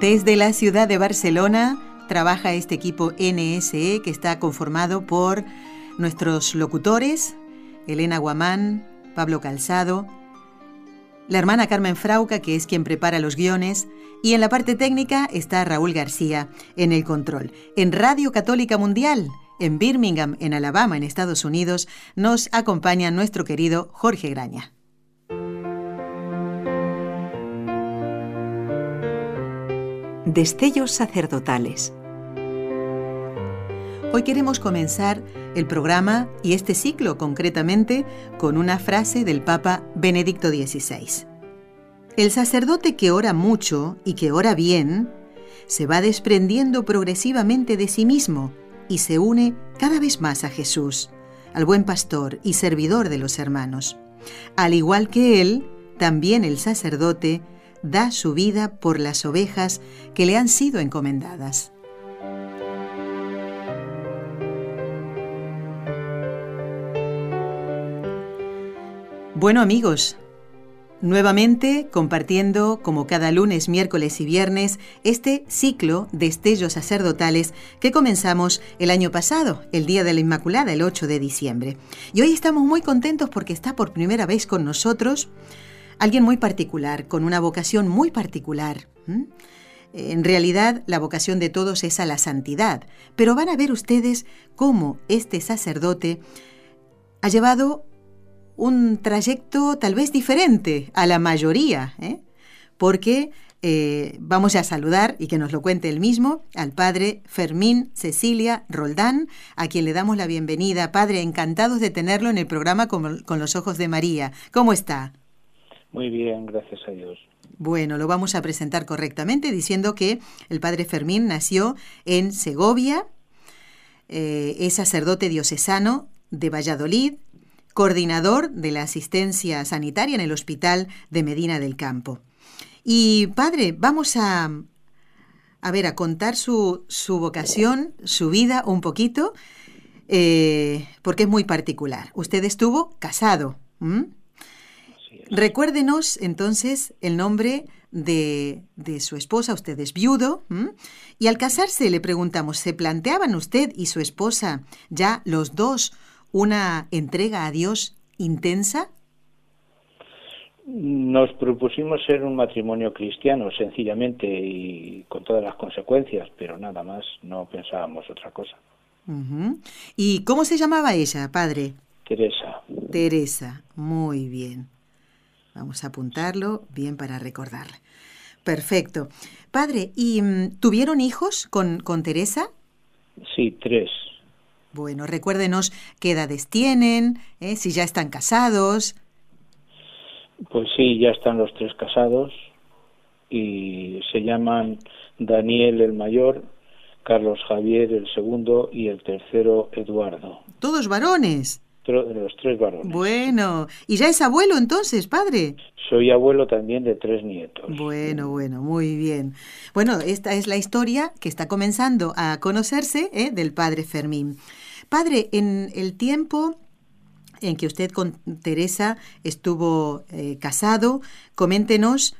Desde la ciudad de Barcelona trabaja este equipo NSE que está conformado por nuestros locutores, Elena Guamán, Pablo Calzado, la hermana Carmen Frauca, que es quien prepara los guiones, y en la parte técnica está Raúl García, en el control. En Radio Católica Mundial, en Birmingham, en Alabama, en Estados Unidos, nos acompaña nuestro querido Jorge Graña. Destellos sacerdotales. Hoy queremos comenzar el programa y este ciclo concretamente con una frase del Papa Benedicto XVI. El sacerdote que ora mucho y que ora bien se va desprendiendo progresivamente de sí mismo y se une cada vez más a Jesús, al buen pastor y servidor de los hermanos. Al igual que él, también el sacerdote da su vida por las ovejas que le han sido encomendadas. Bueno amigos, nuevamente compartiendo como cada lunes, miércoles y viernes este ciclo de estellos sacerdotales que comenzamos el año pasado, el Día de la Inmaculada, el 8 de diciembre. Y hoy estamos muy contentos porque está por primera vez con nosotros alguien muy particular, con una vocación muy particular. En realidad, la vocación de todos es a la santidad, pero van a ver ustedes cómo este sacerdote ha llevado un trayecto tal vez diferente a la mayoría, ¿eh? porque eh, vamos a saludar y que nos lo cuente él mismo al padre Fermín Cecilia Roldán, a quien le damos la bienvenida. Padre, encantados de tenerlo en el programa con los Ojos de María. ¿Cómo está? Muy bien, gracias a Dios. Bueno, lo vamos a presentar correctamente diciendo que el padre Fermín nació en Segovia, eh, es sacerdote diocesano de Valladolid, coordinador de la asistencia sanitaria en el Hospital de Medina del Campo. Y padre, vamos a, a ver, a contar su, su vocación, su vida un poquito, eh, porque es muy particular. Usted estuvo casado. Recuérdenos entonces el nombre de, su esposa, usted es viudo, y al casarse le preguntamos, ¿se planteaban usted y su esposa ya los dos una entrega a Dios intensa? Nos propusimos ser un matrimonio cristiano, sencillamente y con todas las consecuencias, pero nada más, no pensábamos otra cosa. ¿Y cómo se llamaba ella, padre? Teresa. Teresa, muy bien. Vamos a apuntarlo bien para recordarle. Perfecto. Padre, ¿y mm, tuvieron hijos con, con Teresa? Sí, tres. Bueno, recuérdenos qué edades tienen, ¿eh? si ya están casados. Pues sí, ya están los tres casados y se llaman Daniel el mayor, Carlos Javier el segundo y el tercero Eduardo. Todos varones de los tres varones. Bueno, ¿y ya es abuelo entonces, padre? Soy abuelo también de tres nietos. Bueno, bueno, muy bien. Bueno, esta es la historia que está comenzando a conocerse ¿eh? del padre Fermín. Padre, en el tiempo en que usted con Teresa estuvo eh, casado, coméntenos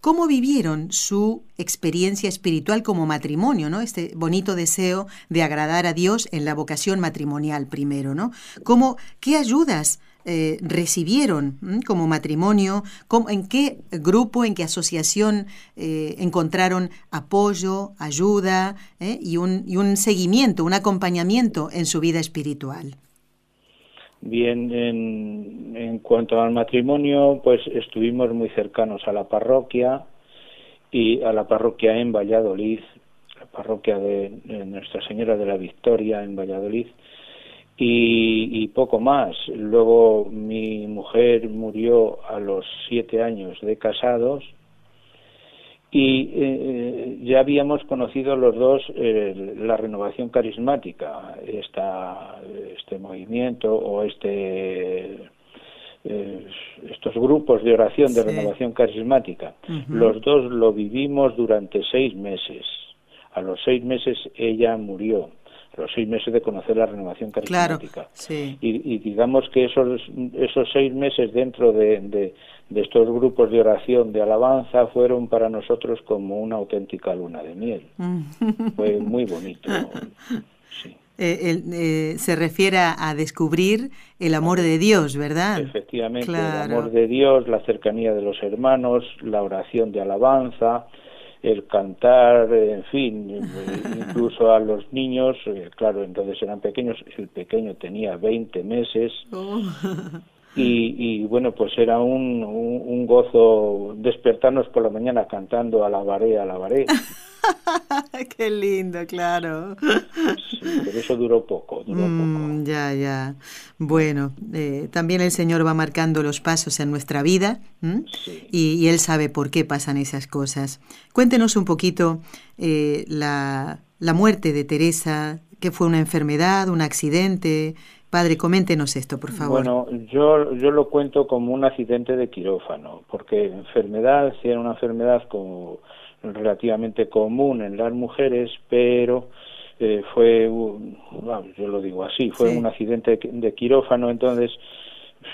¿Cómo vivieron su experiencia espiritual como matrimonio, ¿no? Este bonito deseo de agradar a Dios en la vocación matrimonial primero, ¿no? ¿Cómo, ¿Qué ayudas eh, recibieron como matrimonio? ¿En qué grupo, en qué asociación eh, encontraron apoyo, ayuda eh, y un seguimiento, un acompañamiento en su vida espiritual? Bien, en, en, cuanto al matrimonio, pues estuvimos muy cercanos a la parroquia y a la parroquia en Valladolid, la parroquia de, Nuestra Señora de la Victoria en Valladolid, y, y, poco más. Luego mi mujer murió a los siete años de casados y eh, ya habíamos conocido los dos eh, la renovación carismática, esta, este movimiento o este eh, estos grupos de oración de renovación carismática. Los dos lo vivimos durante seis meses. A los seis meses ella murió a los seis meses de conocer la renovación carismática. y, digamos que esos, esos seis meses dentro de, de estos grupos de oración, de alabanza, fueron para nosotros como una auténtica luna de miel. Mm. Fue muy bonito. Eh, eh, se refiere a descubrir el amor de Dios, ¿verdad? Efectivamente, el amor de Dios, la cercanía de los hermanos, la oración de alabanza, el cantar, en fin, incluso a los niños, eh, claro, entonces eran pequeños, el pequeño tenía 20 meses. Oh. Y, bueno, pues era un, un, gozo despertarnos por la mañana cantando alabaré, alabaré. Qué lindo, claro. pero eso duró poco, duró mm, poco. Ya, ya. Bueno, eh, también el Señor va marcando los pasos en nuestra vida y, Él sabe por qué pasan esas cosas. Cuéntenos un poquito eh, la, la muerte de Teresa, que fue una enfermedad, un accidente, Padre, coméntenos esto, por favor. Bueno, yo, yo lo cuento como un accidente de quirófano, porque enfermedad, sí era una enfermedad como relativamente común en las mujeres, pero eh, fue, yo lo digo así, fue un accidente de quirófano, entonces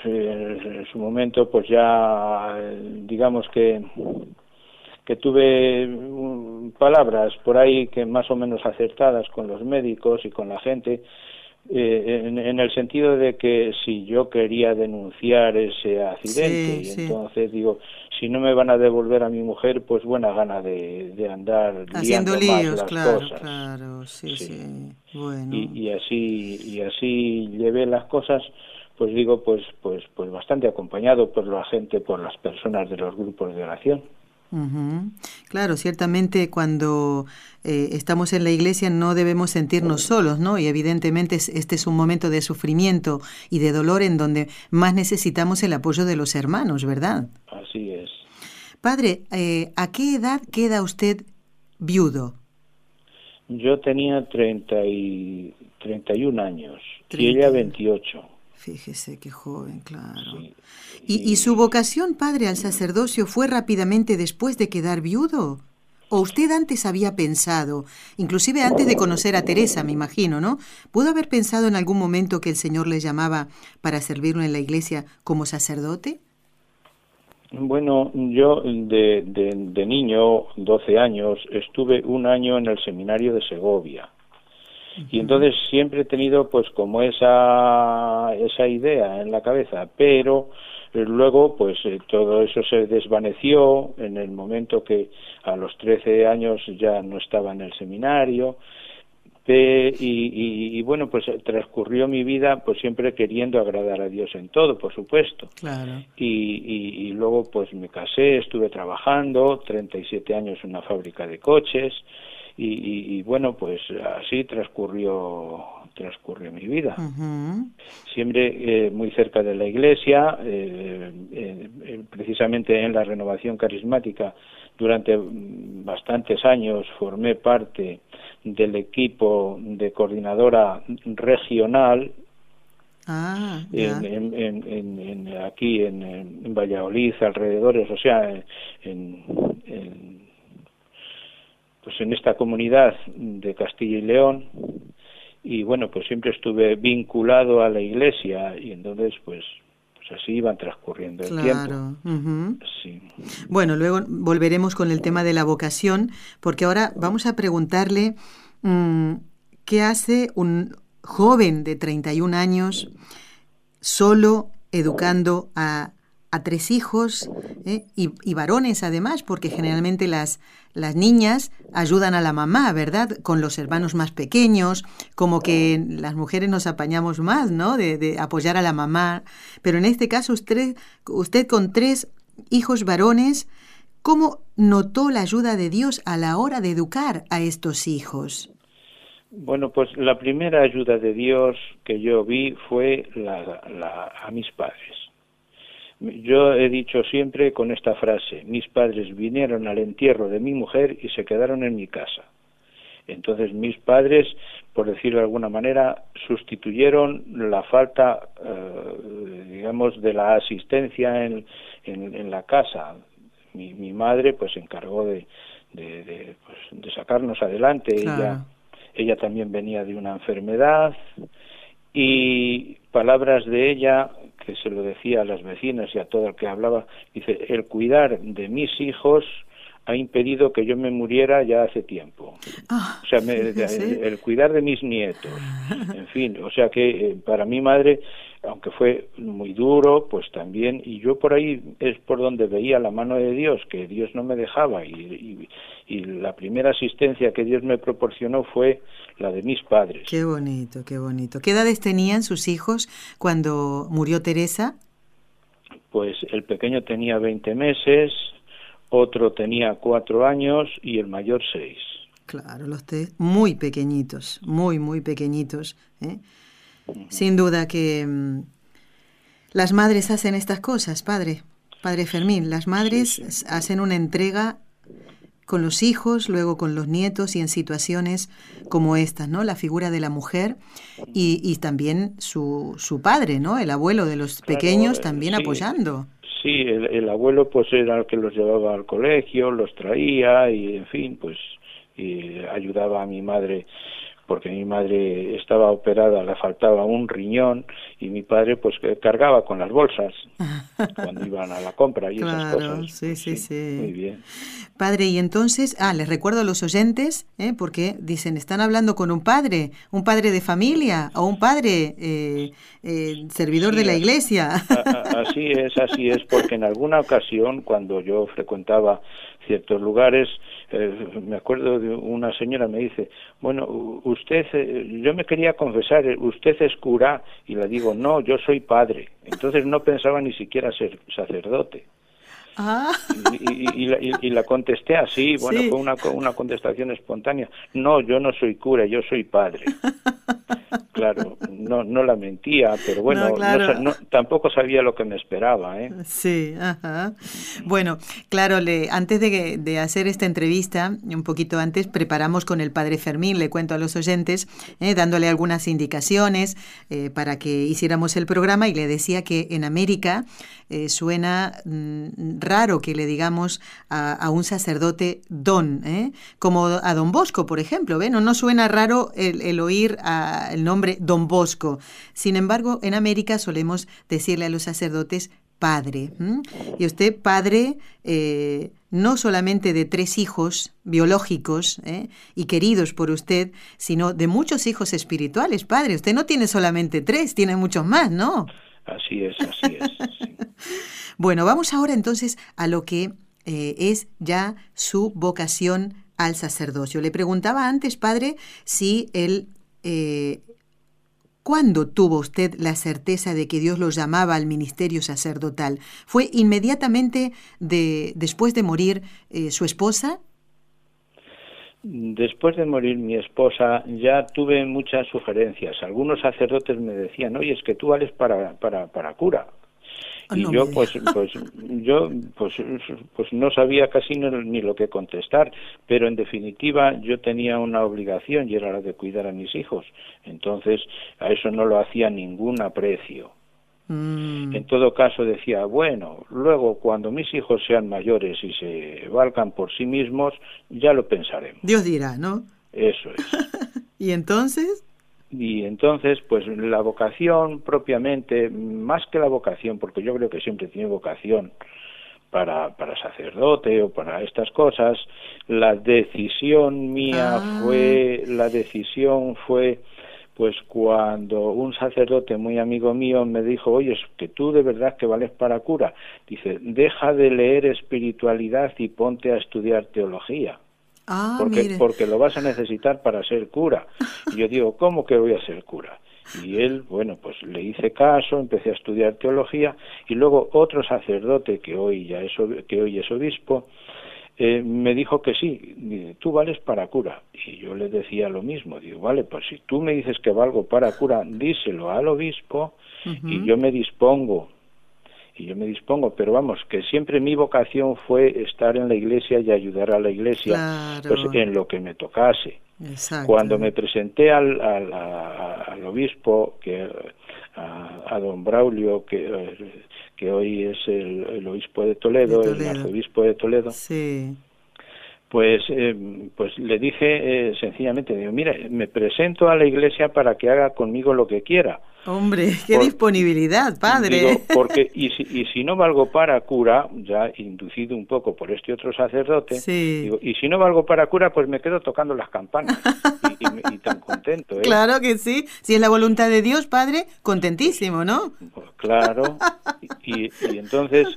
eh, en su momento pues ya digamos que que tuve palabras por ahí que más o menos acertadas con los médicos y con la gente eh, en, el sentido de que si yo quería denunciar ese accidente y entonces digo si no me van a devolver a mi mujer pues buena gana de, de andar haciendo líos claro claro sí, sí. Bueno. Y, y, así y así llevé las cosas pues digo pues pues pues bastante acompañado por la gente por las personas de los grupos de oración Claro, ciertamente cuando eh, estamos en la iglesia no debemos sentirnos solos, ¿no? Y evidentemente este es un momento de sufrimiento y de dolor en donde más necesitamos el apoyo de los hermanos, ¿verdad? Así es. Padre, eh, ¿a qué edad queda usted viudo? Yo tenía 30 y 31 años y ella 28. Fíjese qué joven, claro. ¿Y, ¿Y, su vocación, padre, al sacerdocio fue rápidamente después de quedar viudo? ¿O usted antes había pensado, inclusive antes de conocer a Teresa, me imagino, ¿no? ¿Pudo haber pensado en algún momento que el Señor le llamaba para servirlo en la iglesia como sacerdote? Bueno, yo de, de, de niño, 12 años, estuve un año en el seminario de Segovia y entonces siempre he tenido pues como esa, esa idea en la cabeza, pero eh, luego pues eh, todo eso se desvaneció en el momento que a los 13 años ya no estaba en el seminario y, y, bueno pues transcurrió mi vida pues siempre queriendo agradar a Dios en todo por supuesto claro. y, y, luego pues me casé estuve trabajando 37 años en una fábrica de coches y, bueno pues así transcurrió transcurrió mi vida. Siempre eh, muy cerca de la iglesia eh, eh, precisamente en la renovación carismática durante bastantes años formé parte del equipo de coordinadora regional Ah, en, en, aquí en, Valladolid, alrededores, o sea, en, pues en esta comunidad de Castilla y León. Y bueno pues siempre estuve vinculado a la iglesia y entonces pues pues así iban transcurriendo el tiempo. Bueno, luego volveremos con el tema de la vocación, porque ahora vamos a preguntarle mm, qué hace un joven de 31 años solo educando a a tres hijos ¿eh? y, varones además, porque generalmente las, las niñas ayudan a la mamá, ¿verdad? Con los hermanos más pequeños, como que las mujeres nos apañamos más, ¿no? De, apoyar a la mamá. Pero en este caso usted, usted con tres hijos varones, ¿cómo notó la ayuda de Dios a la hora de educar a estos hijos? Bueno, pues la primera ayuda de Dios que yo vi fue la, a mis padres Yo he dicho siempre con esta frase, mis padres vinieron al entierro de mi mujer y se quedaron en mi casa. Entonces mis padres, por decirlo de alguna manera, sustituyeron la falta, eh, digamos, de la asistencia en, en, la casa. Mi, mi, madre pues se encargó de, de, pues, de sacarnos adelante. Ella, ella también venía de una enfermedad y palabras de ella que se lo decía a las vecinas y a todo el que hablaba, dice, el cuidar de mis hijos ha impedido que yo me muriera ya hace tiempo. Ah, o sea, El, cuidar de mis nietos. En fin, o sea que eh, para mi madre, aunque fue muy duro, pues también, y yo por ahí es por donde veía la mano de Dios, que Dios no me dejaba, y, y, la primera asistencia que Dios me proporcionó fue la de mis padres. Qué bonito, qué bonito. ¿Qué edades tenían sus hijos cuando murió Teresa? Pues el pequeño tenía 20 meses, otro tenía cuatro años y el mayor seis. Claro, los tres muy pequeñitos, muy, muy pequeñitos. ¿eh? Sin duda que mm, las madres hacen estas cosas, padre, padre Fermín. Las madres hacen una entrega con los hijos, luego con los nietos y en situaciones como estas, ¿no? La figura de la mujer y, también su, su padre, ¿no? El abuelo de los pequeños también apoyando sí, el, abuelo pues era el que los llevaba al colegio, los traía y en fin, pues y ayudaba a mi madre porque mi madre estaba operada, le faltaba un riñón y mi padre pues cargaba con las bolsas cuando iban a la compra y esas cosas. Sí, sí, sí, Muy bien. Padre, y entonces, ah, les recuerdo a los oyentes, ¿eh? porque dicen, están hablando con un padre, un padre de familia o un padre eh, eh, servidor de la iglesia. Así es, así es, porque en alguna ocasión cuando yo frecuentaba ciertos lugares, eh, me acuerdo de una señora me dice, bueno, usted, eh, yo me quería confesar, usted es cura, y le digo, no, yo soy padre. Entonces no pensaba ni siquiera ser sacerdote. Ah. Y, la, contesté así, bueno, fue una, una contestación espontánea. No, yo no soy cura, yo soy padre. Claro, no, no la mentía, pero bueno, tampoco sabía lo que me esperaba. ¿eh? Sí, ajá. Bueno, claro, le, antes de, de, hacer esta entrevista, un poquito antes, preparamos con el padre Fermín, le cuento a los oyentes, eh, dándole algunas indicaciones eh, para que hiciéramos el programa y le decía que en América eh, suena mm, raro que le digamos a, un sacerdote don, como a don Bosco, por ejemplo, ¿ve? No, no suena raro el, el oír a, el nombre Don Bosco. Sin embargo, en América solemos decirle a los sacerdotes padre. Y usted, padre, eh, no solamente de tres hijos biológicos ¿eh? y queridos por usted, sino de muchos hijos espirituales, padre. Usted no tiene solamente tres, tiene muchos más, ¿no? Así es, así es. bueno, vamos ahora entonces a lo que eh, es ya su vocación al sacerdocio. Le preguntaba antes, padre, si él ¿Cuándo tuvo usted la certeza de que Dios lo llamaba al ministerio sacerdotal? ¿Fue inmediatamente de, después de morir eh, su esposa? Después de morir mi esposa ya tuve muchas sugerencias. Algunos sacerdotes me decían, oye, es que tú vales para, para, para cura. Ah, y yo pues pues yo pues pues no sabía casi ni lo que contestar pero en definitiva yo tenía una obligación y era la de cuidar a mis hijos entonces a eso no lo hacía ningún aprecio mm. En todo caso decía, bueno, luego cuando mis hijos sean mayores y se valgan por sí mismos, ya lo pensaremos. Dios dirá, ¿no? Eso es. ¿Y entonces? Y entonces, pues la vocación propiamente, más que la vocación, porque yo creo que siempre tiene vocación para, para sacerdote o para estas cosas, la decisión mía ah. fue, la decisión fue, pues cuando un sacerdote muy amigo mío me dijo, oye, es que tú de verdad que vales para cura, dice, deja de leer espiritualidad y ponte a estudiar teología. Ah, porque, porque lo vas a necesitar para ser cura. Y yo digo, ¿cómo que voy a ser cura? Y él, bueno, pues le hice caso, empecé a estudiar teología y luego otro sacerdote que hoy ya es, que hoy es obispo, eh, me dijo que sí, tú vales para cura. Y yo le decía lo mismo, digo, vale, pues si tú me dices que valgo para cura, díselo al obispo y yo me dispongo y yo me dispongo, pero vamos, que siempre mi vocación fue estar en la iglesia y ayudar a la iglesia pues en lo que me tocase. Cuando me presenté al, al, obispo, que a, don Braulio, que, que hoy es el, obispo de Toledo, el arzobispo de Toledo, sí. Pues eh, pues le dije eh, sencillamente digo mira me presento a la iglesia para que haga conmigo lo que quiera hombre qué disponibilidad padre. porque y si, y si no valgo para cura ya inducido un poco por este otro sacerdote digo, y si no valgo para cura pues me quedo tocando las campanas y, tan contento ¿eh? claro que sí si es la voluntad de Dios padre contentísimo no pues claro y, y entonces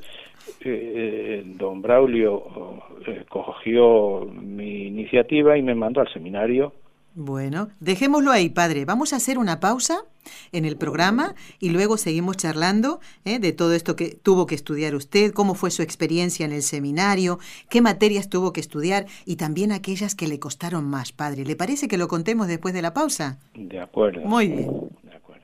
eh, don Braulio eh, cogió mi iniciativa y me mandó al seminario. Bueno, dejémoslo ahí, padre. Vamos a hacer una pausa en el programa y luego seguimos charlando eh, de todo esto que tuvo que estudiar usted, cómo fue su experiencia en el seminario, qué materias tuvo que estudiar y también aquellas que le costaron más, padre. ¿Le parece que lo contemos después de la pausa? De acuerdo. Muy bien. De acuerdo.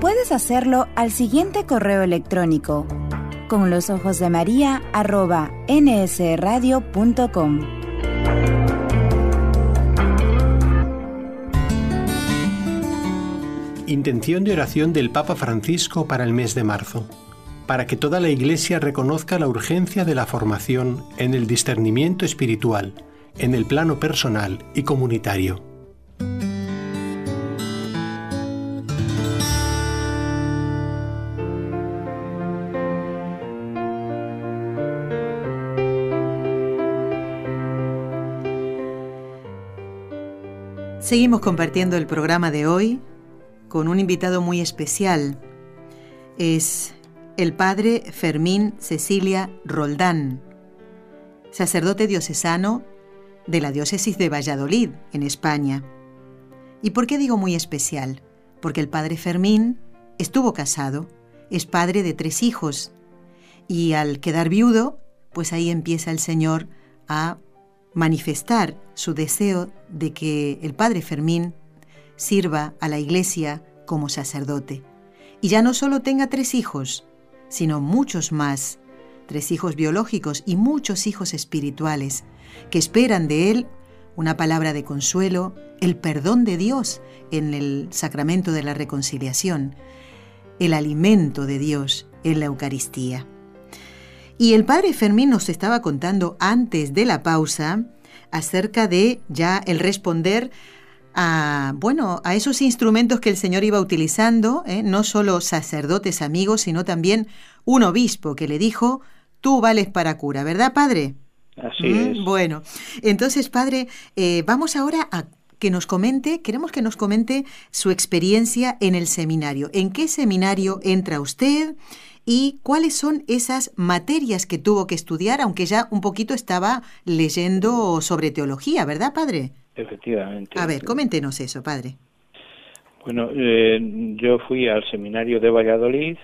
Puedes hacerlo al siguiente correo electrónico con los ojos de María arroba nsradio.com. Intención de oración del Papa Francisco para el mes de marzo, para que toda la Iglesia reconozca la urgencia de la formación en el discernimiento espiritual, en el plano personal y comunitario. Seguimos compartiendo el programa de hoy con un invitado muy especial. Es el padre Fermín Cecilia Roldán, sacerdote diocesano de la diócesis de Valladolid, en España. ¿Y por qué digo muy especial? Porque el padre Fermín estuvo casado, es padre de tres hijos, y al quedar viudo, pues ahí empieza el Señor a manifestar su deseo de que el padre Fermín sirva a la iglesia como sacerdote. Y ya no solo tenga tres hijos, sino muchos más, tres hijos biológicos y muchos hijos espirituales, que esperan de él una palabra de consuelo, el perdón de Dios en el sacramento de la reconciliación, el alimento de Dios en la Eucaristía. Y el padre Fermín nos estaba contando antes de la pausa acerca de ya el responder a, bueno, a esos instrumentos que el Señor iba utilizando, ¿eh? no solo sacerdotes amigos, sino también un obispo que le dijo, tú vales para cura, ¿verdad, padre? Así mm, es. Bueno, entonces, padre, eh, vamos ahora a que nos comente, queremos que nos comente su experiencia en el seminario. ¿En qué seminario entra usted? Y cuáles son esas materias que tuvo que estudiar, aunque ya un poquito estaba leyendo sobre teología, ¿verdad, padre? Efectivamente. A ver, coméntenos eso, padre. Bueno, eh, yo fui al seminario de Valladolid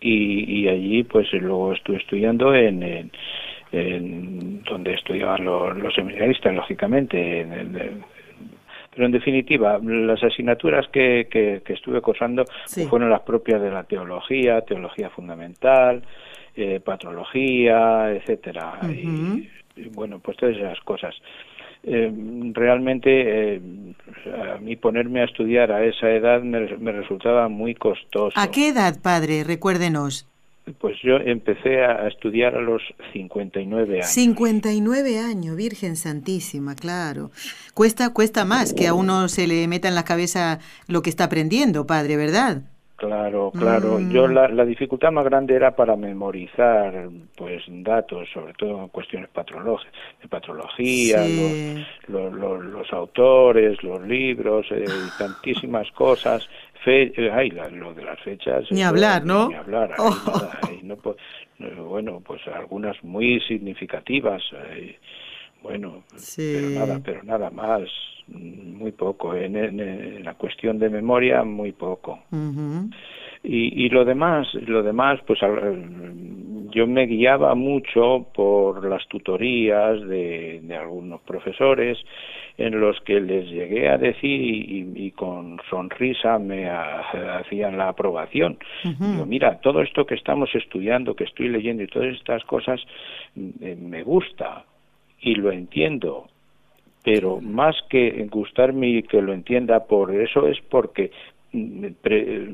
y, allí pues luego estuve estudiando en, donde estudiaban los, seminaristas, lógicamente, en, pero en definitiva, las asignaturas que, que, estuve cursando fueron las propias de la teología, teología fundamental, eh, patrología, etcétera. y, bueno, pues todas esas cosas. Eh, realmente eh, a mí ponerme a estudiar a esa edad me, me resultaba muy costoso. ¿A qué edad, padre? Recuérdenos. Pues yo empecé a estudiar a los 59 años. 59 años, Virgen Santísima, claro. Cuesta, cuesta más que a uno se le meta en la cabeza lo que está aprendiendo, padre, ¿verdad? Claro, claro. Mm. Yo la, la dificultad más grande era para memorizar, pues, datos, sobre todo en cuestiones patrológicas, de patrología, Sí. los, los, los- los autores, los libros, eh, tantísimas cosas. Fe, eh, ay, la- lo de las fechas. Ni eso, hablar, ¿no? Ni hablar. ahí Oh. nada, ahí no no, bueno, pues algunas muy significativas. eh, bueno, Sí. pero nada, pero nada más, muy poco. En, en- en la cuestión de memoria, muy poco. Ujú. Y, y lo demás, lo demás, pues yo me guiaba mucho por las tutorías de, de algunos profesores en los que les llegué a decir y, y- y con sonrisa me ha- hacían la aprobación. Digo, mira, todo esto que estamos estudiando, que estoy leyendo y todas estas cosas, mm, me gusta y lo entiendo, pero más que gustarme y que lo entienda por eso es porque pre-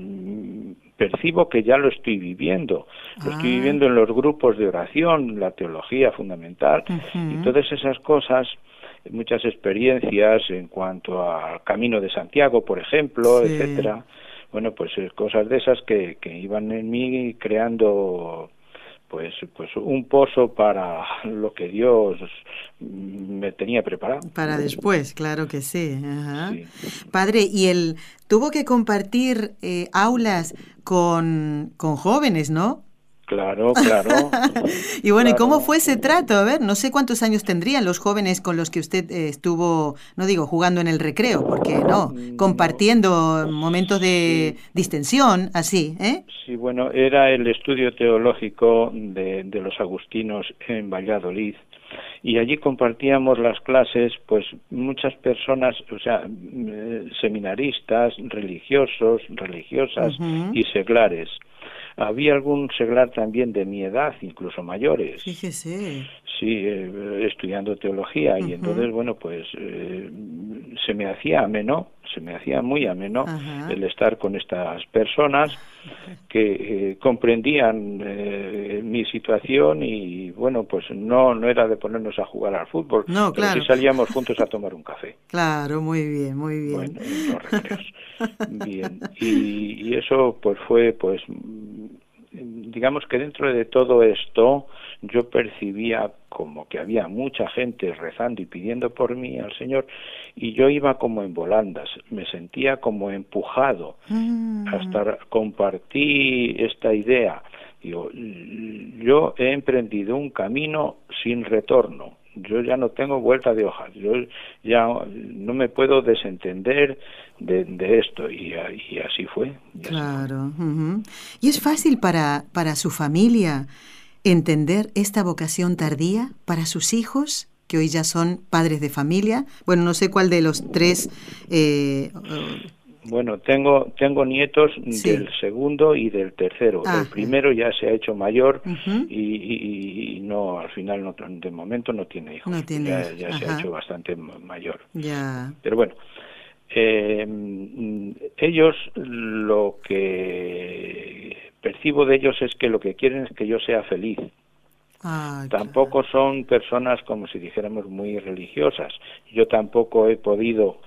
percibo que ya lo estoy viviendo. Lo estoy Ah. viviendo en los grupos de oración, la teología fundamental y todas esas cosas, muchas experiencias en cuanto al Camino de Santiago, por ejemplo, Sí. etcétera. Bueno, pues eh, cosas de esas que, que iban en mí creando pues pues un pozo para lo que Dios me tenía preparado. Para después, claro que sí. Ajá. Sí. Padre, ¿y él tuvo que compartir eh, aulas con, con jóvenes, no? Claro, claro. Y bueno, ¿y cómo fue ese trato? A ver, no sé cuántos años tendrían los jóvenes con los que usted eh, estuvo, no digo jugando en el recreo, porque no, Mm, compartiendo momentos de distensión, así, ¿eh? Sí, bueno, era el estudio teológico de, de los agustinos en Valladolid y allí compartíamos las clases, pues muchas personas, o sea, eh, seminaristas, religiosos, religiosas y seglares. Había algún seglar también de mi edad, incluso mayores. Fíjese. Sí, eh, estudiando teología y entonces, bueno, pues eh, se me hacía ameno, se me hacía muy ameno Ajá. el estar con estas personas que eh, comprendían eh, mi situación y, bueno, pues no no era de ponernos a jugar al fútbol, No, pero claro. sí salíamos juntos a tomar un café. Claro, muy bien, muy bien. Bueno, en los recreos. Bien. Y, y eso pues fue pues digamos que dentro de todo esto yo percibía como que había mucha gente rezando y pidiendo por mí al Señor y yo iba como en volandas, me sentía como empujado Mm. hasta compartí esta idea. Digo, yo he emprendido un camino sin retorno. Yo ya no tengo vuelta de hoja. Yo ya no me puedo desentender de, de esto. Y, así fue. Claro. ¿Y es fácil para, para su familia entender esta vocación tardía para sus hijos, que hoy ya son padres de familia? Bueno, no sé cuál de los tres. eh, Bueno, tengo, tengo nietos Sí. del segundo y del tercero. Ah, el primero ya se ha hecho mayor y, y- y no, al final, no, de momento no tiene hijos. No tiene ya hijos, ya se ha hecho bastante ma- mayor. ya. Pero bueno, eh, ellos lo que percibo de ellos es que lo que quieren es que yo sea feliz. Ah, Tampoco son personas como si dijéramos muy religiosas. Yo tampoco he podido,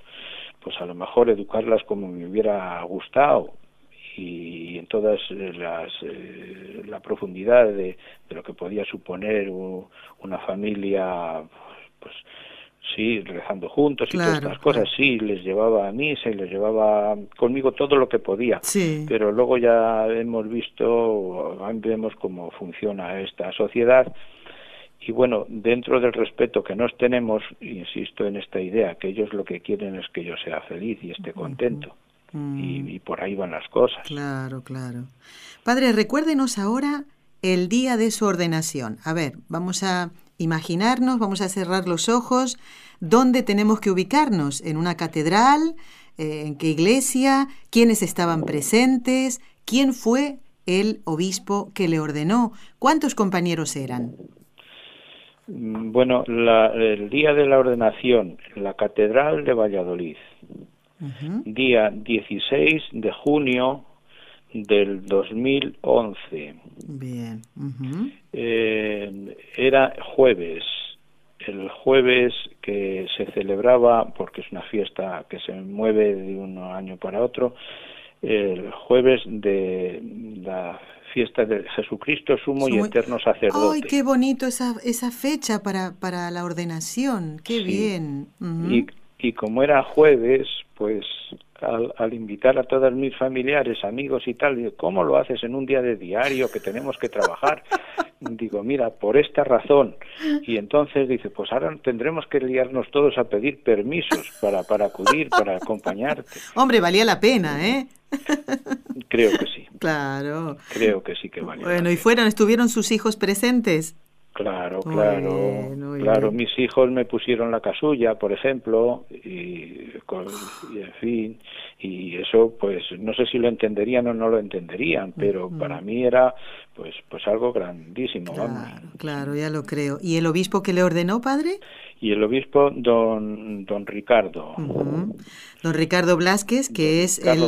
pues a lo mejor educarlas como me hubiera gustado y en todas las eh, la profundidad de, de lo que podía suponer una familia, pues sí, rezando juntos y todas estas cosas, claro. sí, les llevaba a misa y les llevaba conmigo todo lo que podía Sí. pero luego ya hemos visto, vemos cómo funciona esta sociedad y bueno, dentro del respeto que nos tenemos, insisto en esta idea, que ellos lo que quieren es que yo sea feliz y esté contento. Mm, Y, y por ahí van las cosas. Claro, claro. Padre, recuérdenos ahora el día de su ordenación. A ver, vamos a imaginarnos, vamos a cerrar los ojos. ¿Dónde tenemos que ubicarnos? ¿En una catedral? Eh, ¿En qué iglesia? ¿Quiénes estaban presentes? ¿Quién fue el obispo que le ordenó? ¿Cuántos compañeros eran? Mm, Bueno, la- el día de la ordenación, en la Catedral de Valladolid, día 16 de junio del 2011. Bien. ujú. Eh, era jueves, el jueves que se celebraba, porque es una fiesta que se mueve de un año para otro, el jueves de la fiesta de Jesucristo sumo, y eterno sacerdote. ¡Ay, qué bonito esa, esa fecha para, para la ordenación! ¡Qué bien! y, y como era jueves, pues al, invitar a todos mis familiares, amigos y tal, digo, ¿cómo lo haces en un día de diario que tenemos que trabajar? digo, mira, por esta razón. Y entonces dice, pues ahora tendremos que liarnos todos a pedir permisos para, para acudir, para acompañarte. Hombre, valía la pena, ¿eh? Creo que sí. Claro. Creo que sí que valía. Bueno, ¿y fueron, estuvieron sus hijos presentes? Claro, claro, claro. Mis hijos me pusieron la casulla, por ejemplo, y, en fin, y eso, pues, no sé si lo entenderían o no lo entenderían, pero para mí era, pues, pues algo grandísimo, claro, Claro, ya lo creo. ¿Y el obispo que le ordenó, padre? y el obispo don don Ricardo. Don Ricardo Blasquez, que es el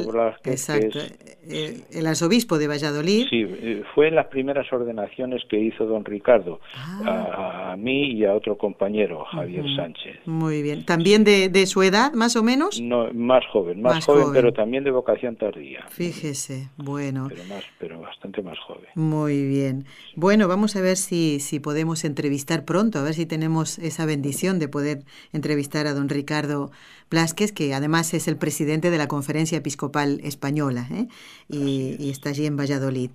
exacto, eh, el arzobispo de Valladolid. Sí, eh, fue en las primeras ordenaciones que hizo don Ricardo ah. a, mí y a otro compañero, Javier Sánchez. Muy bien. ¿También de, de, su edad, más o menos? No, más joven, más, joven, pero también de vocación tardía. Fíjese, bueno. Pero más, pero bastante más joven. Muy bien. Bueno, vamos a ver si si podemos entrevistar pronto, a ver si tenemos esa bendición de poder entrevistar a don Ricardo Blasquez, que además es el presidente de la Conferencia Episcopal Española ¿eh? y, y está allí en Valladolid.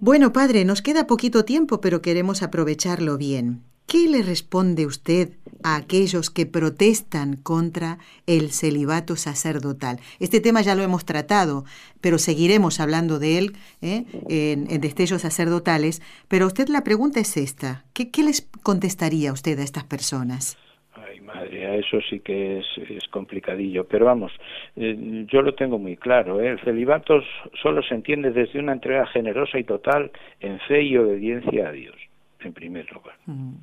Bueno, padre, nos queda poquito tiempo, pero queremos aprovecharlo bien. ¿Qué le responde usted a aquellos que protestan contra el celibato sacerdotal? Este tema ya lo hemos tratado, pero seguiremos hablando de él ¿eh? en, destellos sacerdotales. Pero usted la pregunta es esta. ¿Qué, les contestaría usted a estas personas? Ay, madre, eso sí que es, complicadillo. Pero vamos, eh, yo lo tengo muy claro. ¿eh? El celibato solo se entiende desde una entrega generosa y total en fe y obediencia a Dios, en primer lugar. Mm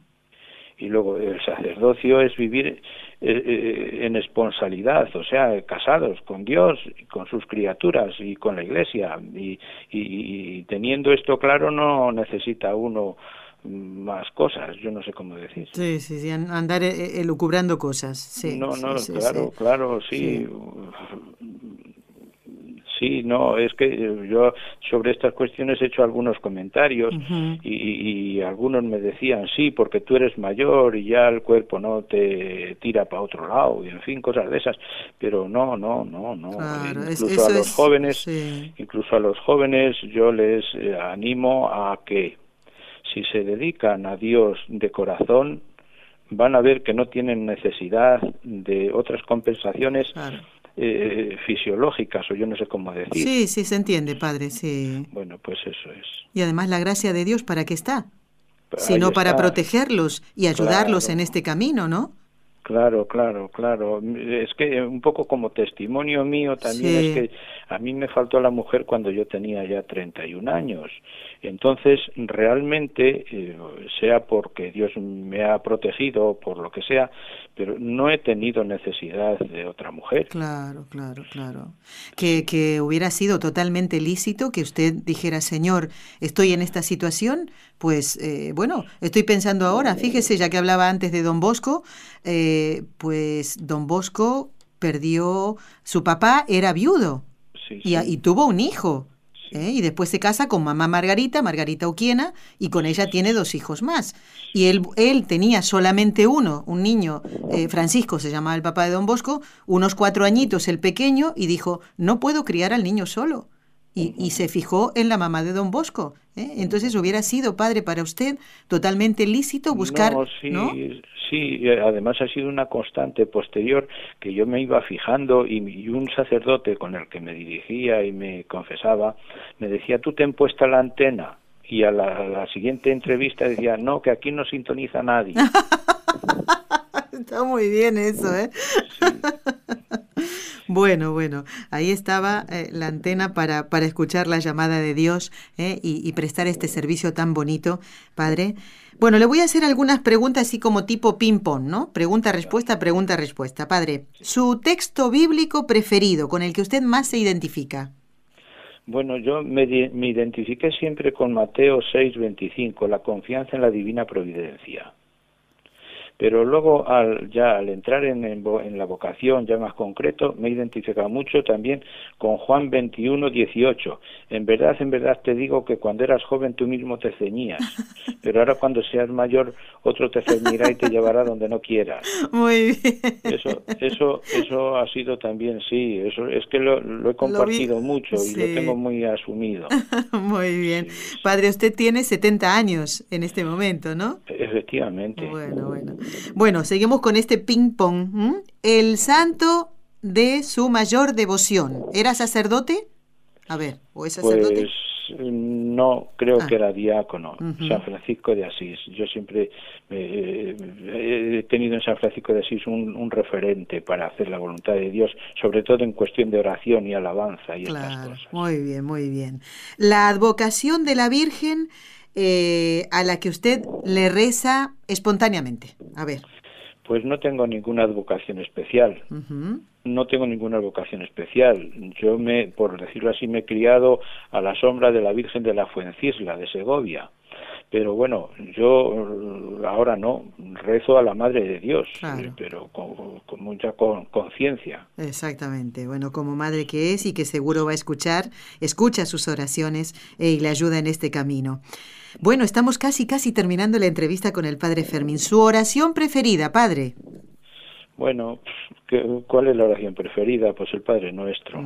y luego el sacerdocio es vivir eh, eh, en esponsalidad, o sea, casados con Dios, con sus criaturas y con la Iglesia. Y, y, teniendo esto claro no necesita uno más cosas, yo no sé cómo decir. Sí, sí, sí andar eh, elucubrando cosas. Sí, no, no, claro, claro, sí. Sí, no, es que eh, yo sobre estas cuestiones he hecho algunos comentarios y, algunos me decían, sí, porque tú eres mayor y ya el cuerpo no te tira para otro lado y en fin, cosas de esas, pero no, no, no, no. incluso a los jóvenes, incluso a los jóvenes yo les eh, animo a que si se dedican a Dios de corazón, van a ver que no tienen necesidad de otras compensaciones eh, fisiológicas, o yo no sé cómo decir. Sí, sí, se entiende, padre, sí. Bueno, pues eso es. Y además la gracia de Dios, ¿para qué está? Sino para protegerlos y ayudarlos en este camino, ¿no? Claro, claro, claro. Es que un poco como testimonio mío también es que a mí me faltó la mujer cuando yo tenía ya 31 años. Entonces, realmente, eh, sea porque Dios me ha protegido o por lo que sea, pero no he tenido necesidad de otra mujer. Claro, claro, claro. Que, que hubiera sido totalmente lícito que usted dijera, Señor, estoy en esta situación, pues eh, bueno, estoy pensando ahora, fíjese, ya que hablaba antes de don Bosco, eh, pues don Bosco perdió, su papá era viudo y, tuvo un hijo. ¿Eh? Y después se casa con mamá Margarita, Margarita Uquiena, y con ella tiene dos hijos más. Y él, él tenía solamente uno, un niño, Francisco se llamaba el papá de don Bosco, unos cuatro añitos el pequeño, y dijo, no puedo criar al niño solo y, se fijó en la mamá de don Bosco. ¿eh? Entonces hubiera sido, padre, para usted totalmente lícito buscar... No, sí, sí, además ha sido una constante posterior que yo me iba fijando y, un sacerdote con el que me dirigía y me confesaba me decía, tú ten puesta la antena. Y a la, siguiente entrevista decía, no, que aquí no sintoniza nadie. Está muy bien eso, ¿eh? Bueno, bueno, ahí estaba eh, la antena para, para escuchar la llamada de Dios eh, y, prestar este servicio tan bonito, Padre. Bueno, le voy a hacer algunas preguntas así como tipo ping-pong, ¿no? Pregunta-respuesta, pregunta-respuesta. Padre, ¿su texto bíblico preferido con el que usted más se identifica? Bueno, yo me, me identifiqué siempre con Mateo 6:25, la confianza en la divina providencia. Pero luego al, ya al entrar en, en, la vocación ya más concreto, me he identificado mucho también con Juan 21, 18. En verdad, en verdad te digo que cuando eras joven tú mismo te ceñías, pero ahora cuando seas mayor otro te ceñirá y te llevará donde no quieras. Muy bien. Eso, eso, eso ha sido también, sí, eso es que lo, he compartido mucho y lo tengo muy asumido. muy bien. Padre, usted tiene 70 años en este momento, ¿no? Efectivamente. Bueno, bueno. Bueno, seguimos con este ping-pong. El santo de su mayor devoción. ¿Era sacerdote? A ver, ¿o es sacerdote? Pues no, creo ah. que era diácono, San Francisco de Asís. Yo siempre eh, he tenido en San Francisco de Asís un, referente para hacer la voluntad de Dios, sobre todo en cuestión de oración y alabanza y estas cosas. Muy bien, muy bien. La advocación de la Virgen eh, a la que usted le reza espontáneamente. A ver. Pues no tengo ninguna vocación especial. No tengo ninguna vocación especial. Yo me, por decirlo así, me he criado a la sombra de la Virgen de la Fuencisla de Segovia. Pero bueno, yo eh, ahora no, rezo a la Madre de Dios, eh, pero con, mucha conciencia. Exactamente, bueno, como madre que es y que seguro va a escuchar, escucha sus oraciones eh, y le ayuda en este camino. Bueno, estamos casi, casi terminando la entrevista con el Padre Fermín. ¿Su oración preferida, Padre? Bueno, ¿cuál es la oración preferida? Pues el Padre Nuestro.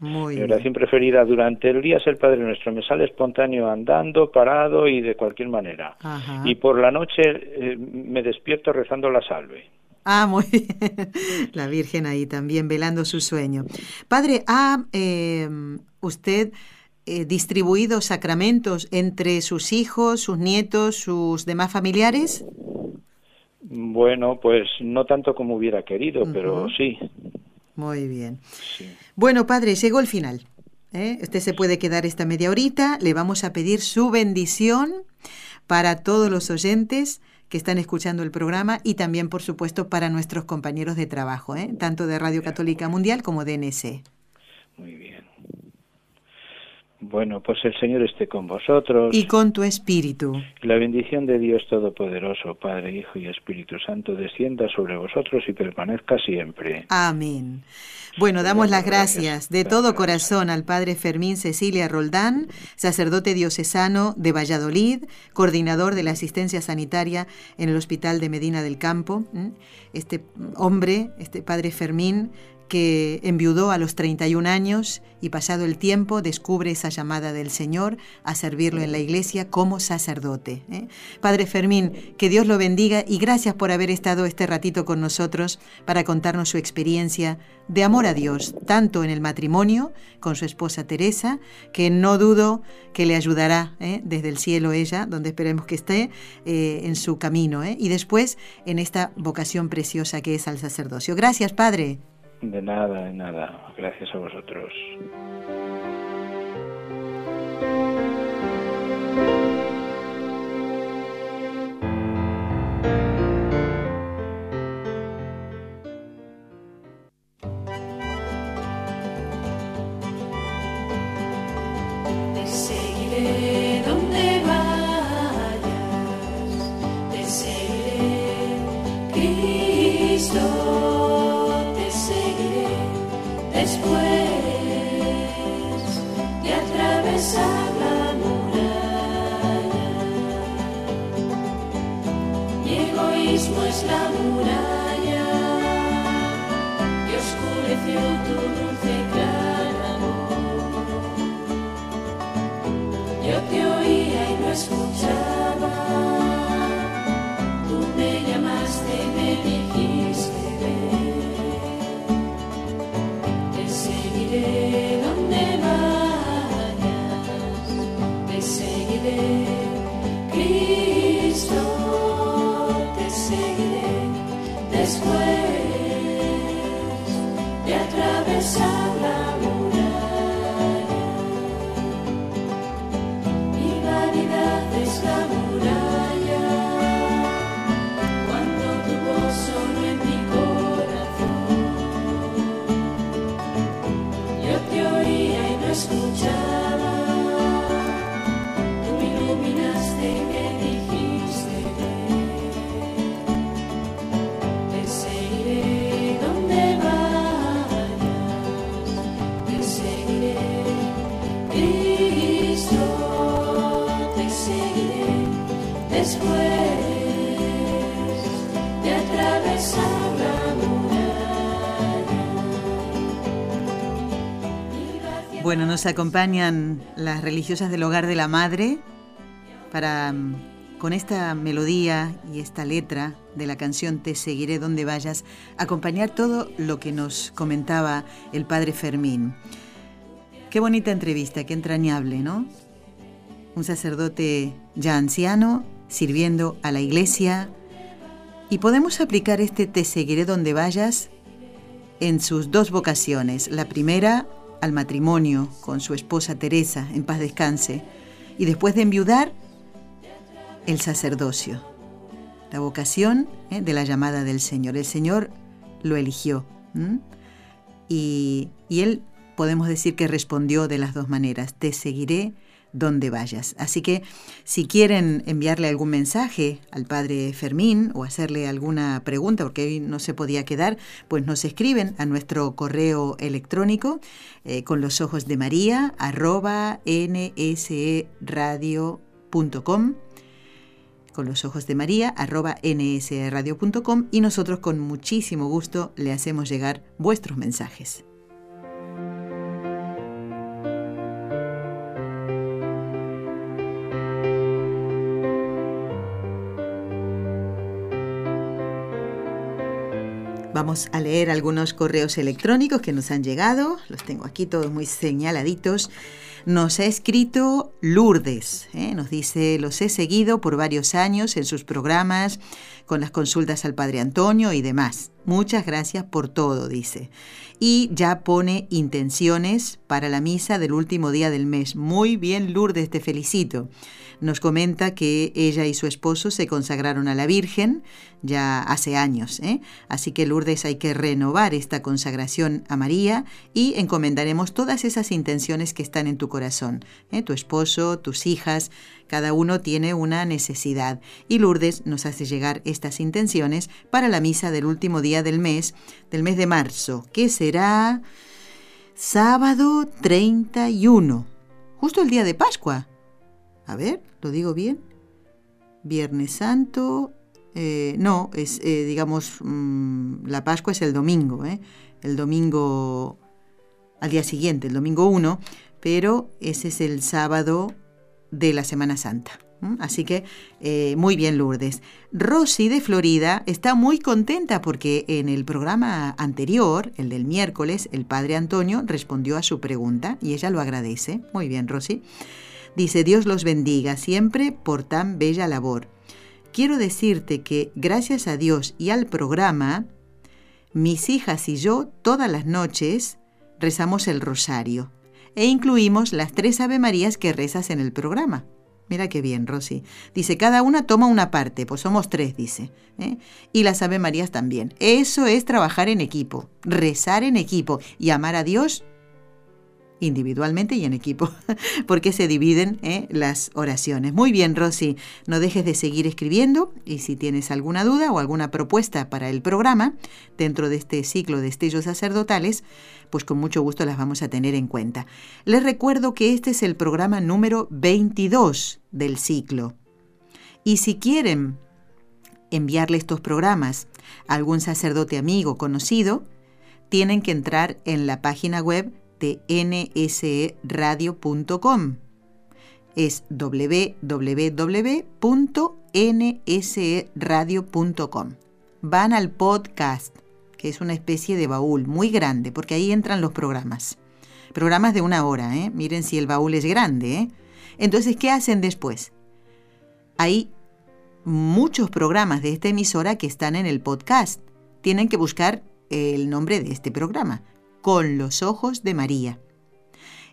Mi oración preferida durante el día es el Padre Nuestro. Me sale espontáneo andando, parado y de cualquier manera. Y por la noche eh, me despierto rezando la salve. Ah, muy bien. La Virgen ahí también velando su sueño. Padre, ¿ha eh, usted eh, distribuido sacramentos entre sus hijos, sus nietos, sus demás familiares? Bueno, pues no tanto como hubiera querido, pero sí. Muy bien. Bueno, padre, llegó el final. ¿eh? Usted se puede quedar esta media horita. Le vamos a pedir su bendición para todos los oyentes que están escuchando el programa y también, por supuesto, para nuestros compañeros de trabajo, ¿eh? tanto de Radio Católica Mundial como de NC. Muy bien. Bueno, pues el Señor esté con vosotros. Y con tu espíritu. La bendición de Dios Todopoderoso, Padre, Hijo y Espíritu Santo, descienda sobre vosotros y permanezca siempre. Amén. Bueno, damos las gracias de todo corazón al Padre Fermín Cecilia Roldán, sacerdote diocesano de Valladolid, coordinador de la asistencia sanitaria en el Hospital de Medina del Campo. Este hombre, este Padre Fermín, que enviudó a los 31 años y pasado el tiempo descubre esa llamada del Señor a servirlo en la iglesia como sacerdote. ¿eh? Padre Fermín, que Dios lo bendiga y gracias por haber estado este ratito con nosotros para contarnos su experiencia de amor a Dios, tanto en el matrimonio con su esposa Teresa, que no dudo que le ayudará ¿eh? desde el cielo ella, donde esperemos que esté eh, en su camino, y después en esta vocación preciosa que es al sacerdocio. Gracias, Padre. De nada, de nada. Gracias a vosotros. Nos acompañan las religiosas del Hogar de la Madre para, mm, con esta melodía y esta letra de la canción Te seguiré donde vayas, acompañar todo lo que nos comentaba el padre Fermín. Qué bonita entrevista, qué entrañable, ¿no? Un sacerdote ya anciano, sirviendo a la iglesia, y podemos aplicar este Te seguiré donde vayas en sus dos vocaciones. La primera, al matrimonio con su esposa Teresa, en paz descanse, y después de enviudar, el sacerdocio, la vocación ¿eh? de la llamada del Señor. El Señor lo eligió y, y él podemos decir que respondió de las dos maneras, te seguiré donde vayas. Así que si quieren enviarle algún mensaje al padre Fermín o hacerle alguna pregunta, porque hoy no se podía quedar, pues nos escriben a nuestro correo electrónico eh, con los ojos de María arroba nsradio.com con los ojos de María arroba nsradio.com y nosotros con muchísimo gusto le hacemos llegar vuestros mensajes. Vamos a leer algunos correos electrónicos que nos han llegado. Los tengo aquí todos muy señaladitos. Nos ha escrito Lourdes. ¿eh? Nos dice, los he seguido por varios años en sus programas, con las consultas al Padre Antonio y demás. Muchas gracias por todo, dice. Y ya pone intenciones para la misa del último día del mes. Muy bien, Lourdes, te felicito nos comenta que ella y su esposo se consagraron a la Virgen ya hace años. ¿eh? Así que Lourdes hay que renovar esta consagración a María y encomendaremos todas esas intenciones que están en tu corazón. ¿eh? Tu esposo, tus hijas, cada uno tiene una necesidad. Y Lourdes nos hace llegar estas intenciones para la misa del último día del mes, del mes de marzo, que será sábado 31, justo el día de Pascua. A ver, ¿lo digo bien? Viernes Santo, eh, no, eh, digamos, mm, la Pascua es el domingo, ¿eh? el domingo al día siguiente, el domingo 1, pero ese es el sábado de la Semana Santa. Así que muy bien, Lourdes. Rosy de Florida está muy contenta porque en el programa anterior, el del miércoles, el padre Antonio respondió a su pregunta y ella lo agradece. Muy bien, Rosy. Dice, Dios los bendiga siempre por tan bella labor. Quiero decirte que gracias a Dios y al programa, mis hijas y yo todas las noches rezamos el rosario e incluimos las tres Ave Marías que rezas en el programa. Mira qué bien, Rosy. Dice, cada una toma una parte, pues somos tres, dice. ¿eh? Y las Ave Marías también. Eso es trabajar en equipo, rezar en equipo y amar a Dios individualmente y en equipo, porque se dividen ¿eh? las oraciones. Muy bien, Rosy, no dejes de seguir escribiendo y si tienes alguna duda o alguna propuesta para el programa dentro de este ciclo de estellos sacerdotales, pues con mucho gusto las vamos a tener en cuenta. Les recuerdo que este es el programa número 22 del ciclo. Y si quieren enviarle estos programas a algún sacerdote amigo conocido, tienen que entrar en la página web de nsradio.com. Es www.nsradio.com. Van al podcast, que es una especie de baúl muy grande, porque ahí entran los programas. Programas de una hora, ¿eh? Miren si el baúl es grande, ¿eh? Entonces, ¿qué hacen después? Hay muchos programas de esta emisora que están en el podcast. Tienen que buscar el nombre de este programa con los ojos de María.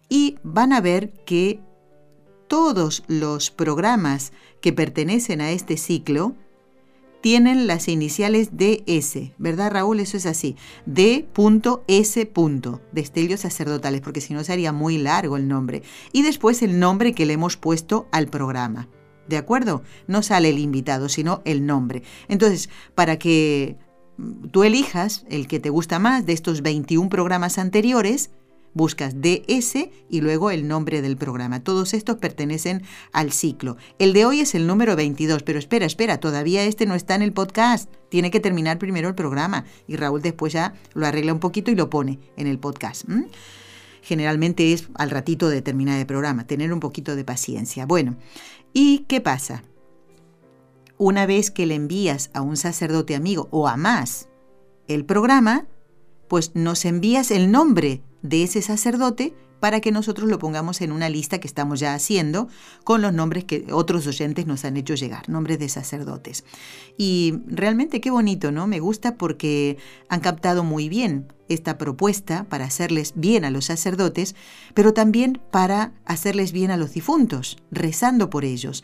Y van a ver que todos los programas que pertenecen a este ciclo tienen las iniciales DS, ¿verdad Raúl? Eso es así, D.S. Destellos sacerdotales, porque si no sería muy largo el nombre. Y después el nombre que le hemos puesto al programa. ¿De acuerdo? No sale el invitado, sino el nombre. Entonces, para que tú elijas el que te gusta más de estos 21 programas anteriores, buscas DS y luego el nombre del programa. Todos estos pertenecen al ciclo. El de hoy es el número 22, pero espera, espera, todavía este no está en el podcast. Tiene que terminar primero el programa y Raúl después ya lo arregla un poquito y lo pone en el podcast. Generalmente es al ratito de terminar el programa, tener un poquito de paciencia. Bueno, ¿y qué pasa? Una vez que le envías a un sacerdote amigo o a más el programa, pues nos envías el nombre de ese sacerdote para que nosotros lo pongamos en una lista que estamos ya haciendo con los nombres que otros oyentes nos han hecho llegar, nombres de sacerdotes. Y realmente qué bonito, ¿no? Me gusta porque han captado muy bien esta propuesta para hacerles bien a los sacerdotes, pero también para hacerles bien a los difuntos, rezando por ellos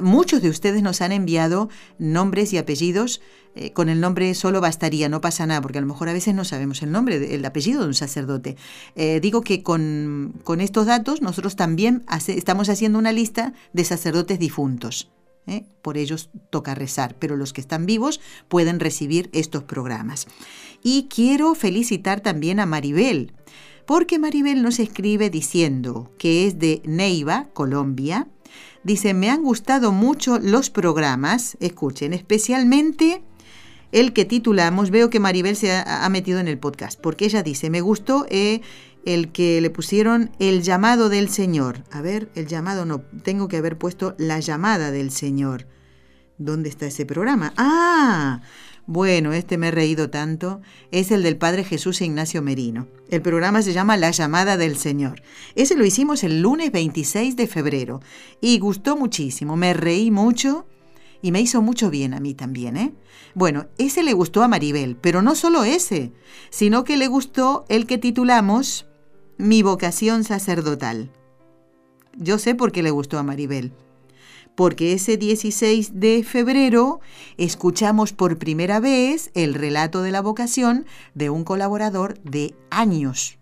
muchos de ustedes nos han enviado nombres y apellidos. Eh, con el nombre solo bastaría, no pasa nada, porque a lo mejor a veces no sabemos el nombre, el apellido de un sacerdote. Eh, digo que con, estos datos nosotros también estamos haciendo una lista de sacerdotes difuntos. ¿eh? Por ellos toca rezar, pero los que están vivos pueden recibir estos programas. Y quiero felicitar también a Maribel, porque Maribel nos escribe diciendo que es de Neiva, Colombia, Dice, me han gustado mucho los programas, escuchen, especialmente el que titulamos, veo que Maribel se ha, metido en el podcast, porque ella dice, me gustó eh, el que le pusieron el llamado del Señor. A ver, el llamado no, tengo que haber puesto la llamada del Señor. ¿Dónde está ese programa? Ah, bueno, este me he reído tanto. Es el del Padre Jesús e Ignacio Merino. El programa se llama La llamada del Señor. Ese lo hicimos el lunes 26 de febrero y gustó muchísimo. Me reí mucho y me hizo mucho bien a mí también, ¿eh? Bueno, ese le gustó a Maribel, pero no solo ese, sino que le gustó el que titulamos Mi vocación sacerdotal. Yo sé por qué le gustó a Maribel porque ese 16 de febrero escuchamos por primera vez el relato de la vocación de un colaborador de años,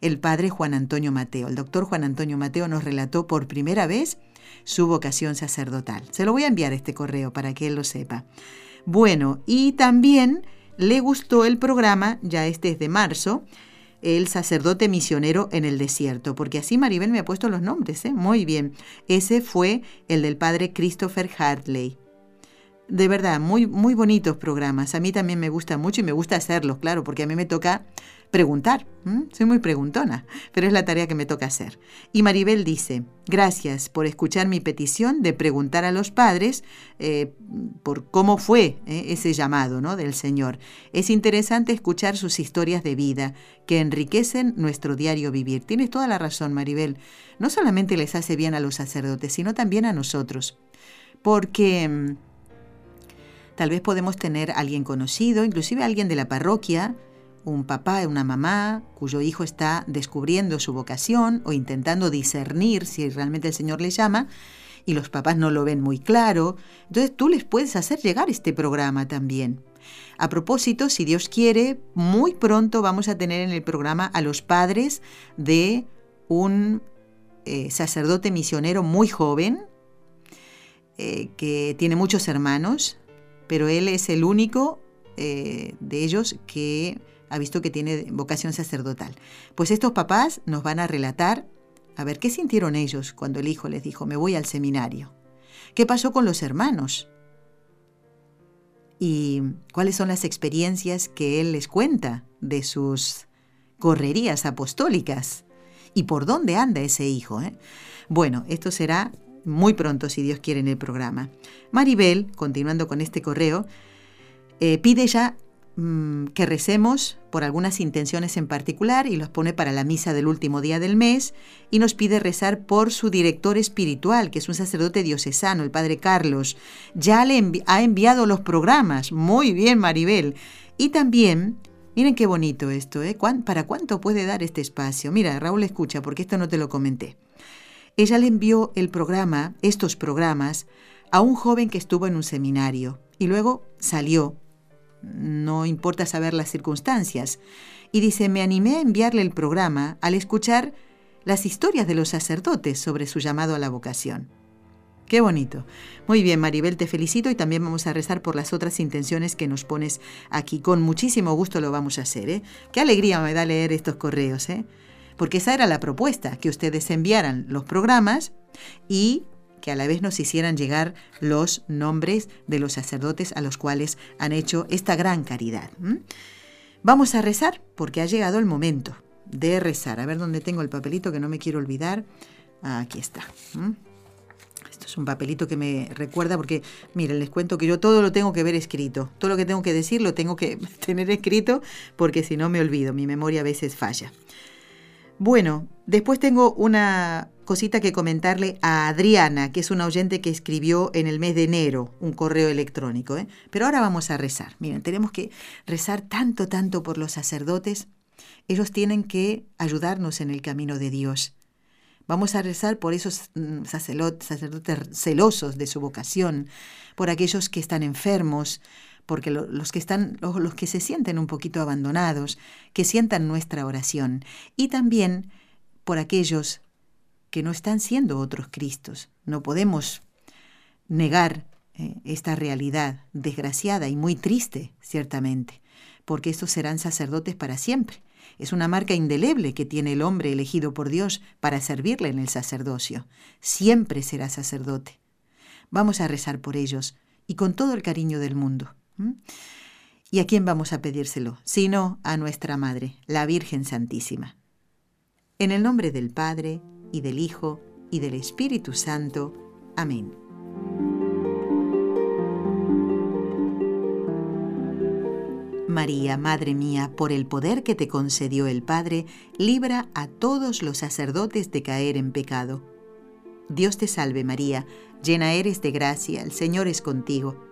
el padre Juan Antonio Mateo. El doctor Juan Antonio Mateo nos relató por primera vez su vocación sacerdotal. Se lo voy a enviar este correo para que él lo sepa. Bueno, y también le gustó el programa, ya este es de marzo, el sacerdote misionero en el desierto, porque así Maribel me ha puesto los nombres, ¿eh? muy bien. Ese fue el del padre Christopher Hartley. De verdad, muy, muy bonitos programas. A mí también me gusta mucho y me gusta hacerlos, claro, porque a mí me toca preguntar. Soy muy preguntona, pero es la tarea que me toca hacer. Y Maribel dice, gracias por escuchar mi petición de preguntar a los padres eh, por cómo fue eh, ese llamado ¿no? del Señor. Es interesante escuchar sus historias de vida que enriquecen nuestro diario vivir. Tienes toda la razón, Maribel. No solamente les hace bien a los sacerdotes, sino también a nosotros. Porque mm, tal vez podemos tener a alguien conocido, inclusive alguien de la parroquia, un papá una mamá cuyo hijo está descubriendo su vocación o intentando discernir si realmente el Señor le llama y los papás no lo ven muy claro, entonces tú les puedes hacer llegar este programa también. A propósito, si Dios quiere, muy pronto vamos a tener en el programa a los padres de un eh, sacerdote misionero muy joven, eh, que tiene muchos hermanos, pero él es el único eh, de ellos que ha visto que tiene vocación sacerdotal. Pues estos papás nos van a relatar a ver qué sintieron ellos cuando el hijo les dijo, me voy al seminario. ¿Qué pasó con los hermanos? ¿Y cuáles son las experiencias que él les cuenta de sus correrías apostólicas? ¿Y por dónde anda ese hijo? Eh? Bueno, esto será muy pronto, si Dios quiere, en el programa. Maribel, continuando con este correo, eh, pide ya Mm, que recemos por algunas intenciones en particular y los pone para la misa del último día del mes y nos pide rezar por su director espiritual, que es un sacerdote diocesano, el padre Carlos. Ya le ha enviado los programas. Muy bien, Maribel. Y también, miren qué bonito esto, ¿eh? ¿Para cuánto puede dar este espacio? Mira, Raúl escucha, porque esto no te lo comenté. Ella le envió el programa, estos programas, a un joven que estuvo en un seminario y luego salió no importa saber las circunstancias. Y dice, me animé a enviarle el programa al escuchar las historias de los sacerdotes sobre su llamado a la vocación. Qué bonito. Muy bien, Maribel, te felicito y también vamos a rezar por las otras intenciones que nos pones aquí. Con muchísimo gusto lo vamos a hacer. ¿eh? Qué alegría me da leer estos correos. ¿eh? Porque esa era la propuesta, que ustedes enviaran los programas y que a la vez nos hicieran llegar los nombres de los sacerdotes a los cuales han hecho esta gran caridad. Vamos a rezar porque ha llegado el momento de rezar. A ver dónde tengo el papelito que no me quiero olvidar. Aquí está. Esto es un papelito que me recuerda porque, miren, les cuento que yo todo lo tengo que ver escrito. Todo lo que tengo que decir lo tengo que tener escrito porque si no me olvido. Mi memoria a veces falla. Bueno, después tengo una cosita que comentarle a Adriana, que es una oyente que escribió en el mes de enero un correo electrónico. ¿eh? Pero ahora vamos a rezar. Miren, tenemos que rezar tanto, tanto por los sacerdotes. Ellos tienen que ayudarnos en el camino de Dios. Vamos a rezar por esos mm, sacerdotes celosos de su vocación, por aquellos que están enfermos, porque los que están los que se sienten un poquito abandonados, que sientan nuestra oración y también por aquellos que no están siendo otros Cristos. No podemos negar eh, esta realidad desgraciada y muy triste, ciertamente, porque estos serán sacerdotes para siempre. Es una marca indeleble que tiene el hombre elegido por Dios para servirle en el sacerdocio. Siempre será sacerdote. Vamos a rezar por ellos y con todo el cariño del mundo. ¿Y a quién vamos a pedírselo? Sino a nuestra Madre, la Virgen Santísima. En el nombre del Padre, y del Hijo, y del Espíritu Santo. Amén. María, Madre mía, por el poder que te concedió el Padre, libra a todos los sacerdotes de caer en pecado. Dios te salve María, llena eres de gracia, el Señor es contigo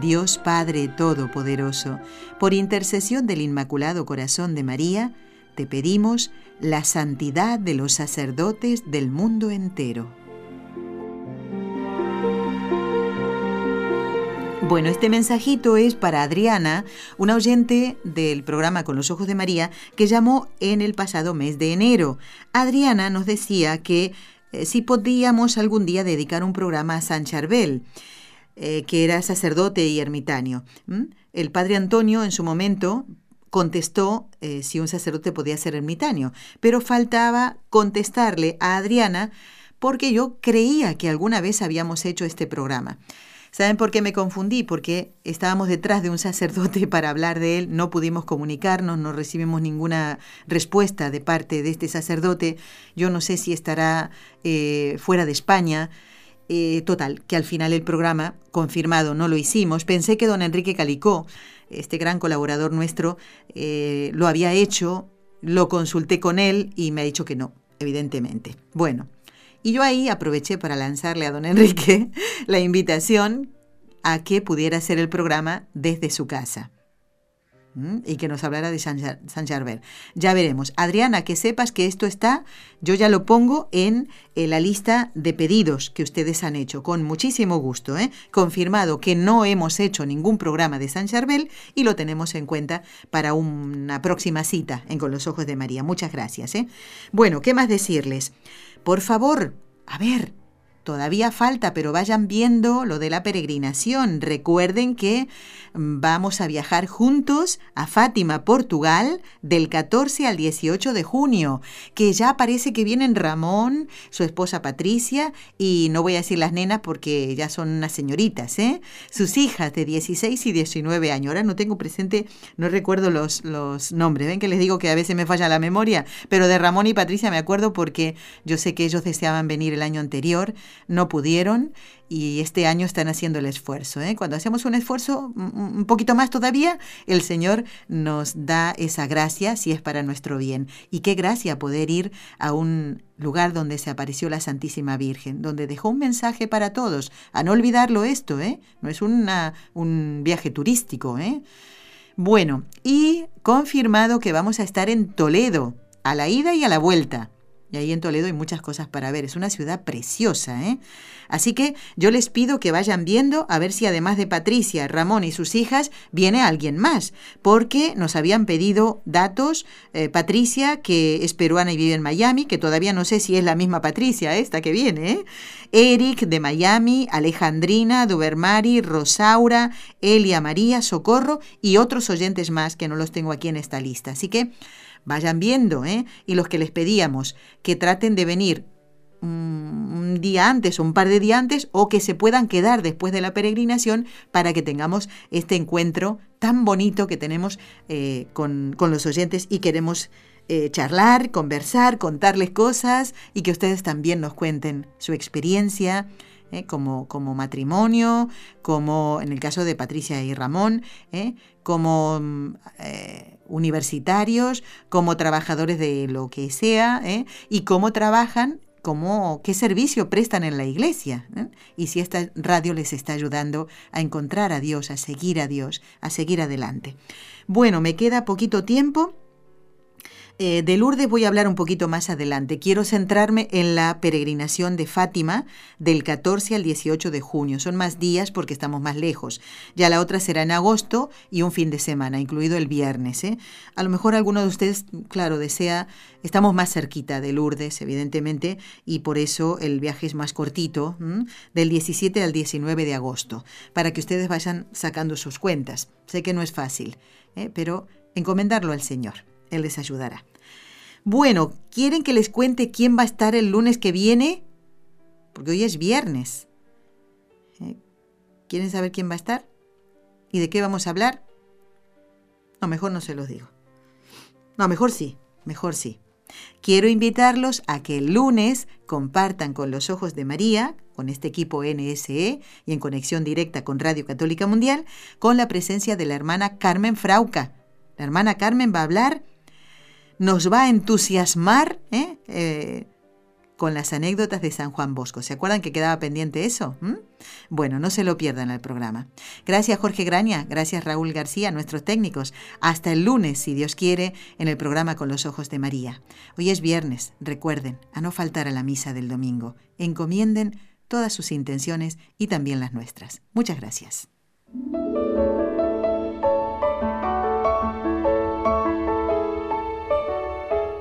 Dios Padre Todopoderoso, por intercesión del Inmaculado Corazón de María, te pedimos la santidad de los sacerdotes del mundo entero. Bueno, este mensajito es para Adriana, una oyente del programa Con los Ojos de María, que llamó en el pasado mes de enero. Adriana nos decía que eh, si podíamos algún día dedicar un programa a San Charbel. Eh, que era sacerdote y ermitaño. El padre Antonio en su momento contestó eh, si un sacerdote podía ser ermitaño, pero faltaba contestarle a Adriana porque yo creía que alguna vez habíamos hecho este programa. ¿Saben por qué me confundí? Porque estábamos detrás de un sacerdote para hablar de él, no pudimos comunicarnos, no recibimos ninguna respuesta de parte de este sacerdote. Yo no sé si estará eh, fuera de España. Eh, total, que al final el programa, confirmado, no lo hicimos. Pensé que don Enrique Calicó, este gran colaborador nuestro, eh, lo había hecho, lo consulté con él y me ha dicho que no, evidentemente. Bueno, y yo ahí aproveché para lanzarle a don Enrique la invitación a que pudiera hacer el programa desde su casa y que nos hablara de San, San Ya veremos. Adriana, que sepas que esto está, yo ya lo pongo en, la lista de pedidos que ustedes han hecho, con muchísimo gusto. ¿eh? Confirmado que no hemos hecho ningún programa de San Charbel y lo tenemos en cuenta para una próxima cita en Con los Ojos de María. Muchas gracias. ¿eh? Bueno, ¿qué más decirles? Por favor, a ver, Todavía falta, pero vayan viendo lo de la peregrinación. Recuerden que mm, vamos a viajar juntos a Fátima, Portugal, del 14 al 18 de junio, que ya parece que vienen Ramón, su esposa Patricia, y no voy a decir las nenas porque ya son unas señoritas, ¿eh? Sus hijas de 16 y 19 años. Ahora no tengo presente, no recuerdo los, los nombres. Ven que les digo que a veces me falla la memoria, pero de Ramón y Patricia me acuerdo porque yo sé que ellos deseaban venir el año anterior no pudieron y este año están haciendo el esfuerzo. ¿eh? Cuando hacemos un esfuerzo un poquito más todavía, el Señor nos da esa gracia si es para nuestro bien. Y qué gracia poder ir a un lugar donde se apareció la Santísima Virgen, donde dejó un mensaje para todos. A no olvidarlo esto, ¿eh? no es un viaje turístico. ¿eh? Bueno, y confirmado que vamos a estar en Toledo, a la ida y a la vuelta. Y ahí en Toledo hay muchas cosas para ver. Es una ciudad preciosa, ¿eh? Así que yo les pido que vayan viendo a ver si además de Patricia, Ramón y sus hijas, viene alguien más. Porque nos habían pedido datos. Eh, Patricia, que es peruana y vive en Miami, que todavía no sé si es la misma Patricia esta que viene, ¿eh? Eric de Miami, Alejandrina, Dubermari, Rosaura, Elia María, Socorro y otros oyentes más que no los tengo aquí en esta lista. Así que vayan viendo, ¿eh? Y los que les pedíamos que traten de venir un día antes o un par de días antes o que se puedan quedar después de la peregrinación para que tengamos este encuentro tan bonito que tenemos eh, con, los oyentes y queremos eh, charlar, conversar, contarles cosas y que ustedes también nos cuenten su experiencia, ¿eh? como, como, matrimonio, como en el caso de Patricia y Ramón, como mm, universitarios, como trabajadores de lo que sea, y cómo trabajan cómo, qué servicio prestan en la iglesia y si esta radio les está ayudando a encontrar a Dios, a seguir a Dios, a seguir adelante. Bueno, me queda poquito tiempo. Eh, de Lourdes voy a hablar un poquito más adelante. Quiero centrarme en la peregrinación de Fátima del 14 al 18 de junio. Son más días porque estamos más lejos. Ya la otra será en agosto y un fin de semana, incluido el viernes. ¿eh? A lo mejor alguno de ustedes, claro, desea, estamos más cerquita de Lourdes, evidentemente, y por eso el viaje es más cortito, del 17 al 19 de agosto, para que ustedes vayan sacando sus cuentas. Sé que no es fácil, ¿eh? pero encomendarlo al Señor. Él les ayudará. Bueno, ¿quieren que les cuente quién va a estar el lunes que viene? Porque hoy es viernes. ¿Eh? ¿Quieren saber quién va a estar? ¿Y de qué vamos a hablar? No, mejor no se los digo. No, mejor sí, mejor sí. Quiero invitarlos a que el lunes compartan con los ojos de María, con este equipo NSE y en conexión directa con Radio Católica Mundial, con la presencia de la hermana Carmen Frauca. La hermana Carmen va a hablar nos va a entusiasmar ¿eh? Eh, con las anécdotas de San Juan Bosco. ¿Se acuerdan que quedaba pendiente eso? ¿Mm? Bueno, no se lo pierdan el programa. Gracias Jorge Graña, gracias Raúl García, nuestros técnicos. Hasta el lunes, si Dios quiere, en el programa Con los Ojos de María. Hoy es viernes, recuerden, a no faltar a la misa del domingo. Encomienden todas sus intenciones y también las nuestras. Muchas gracias.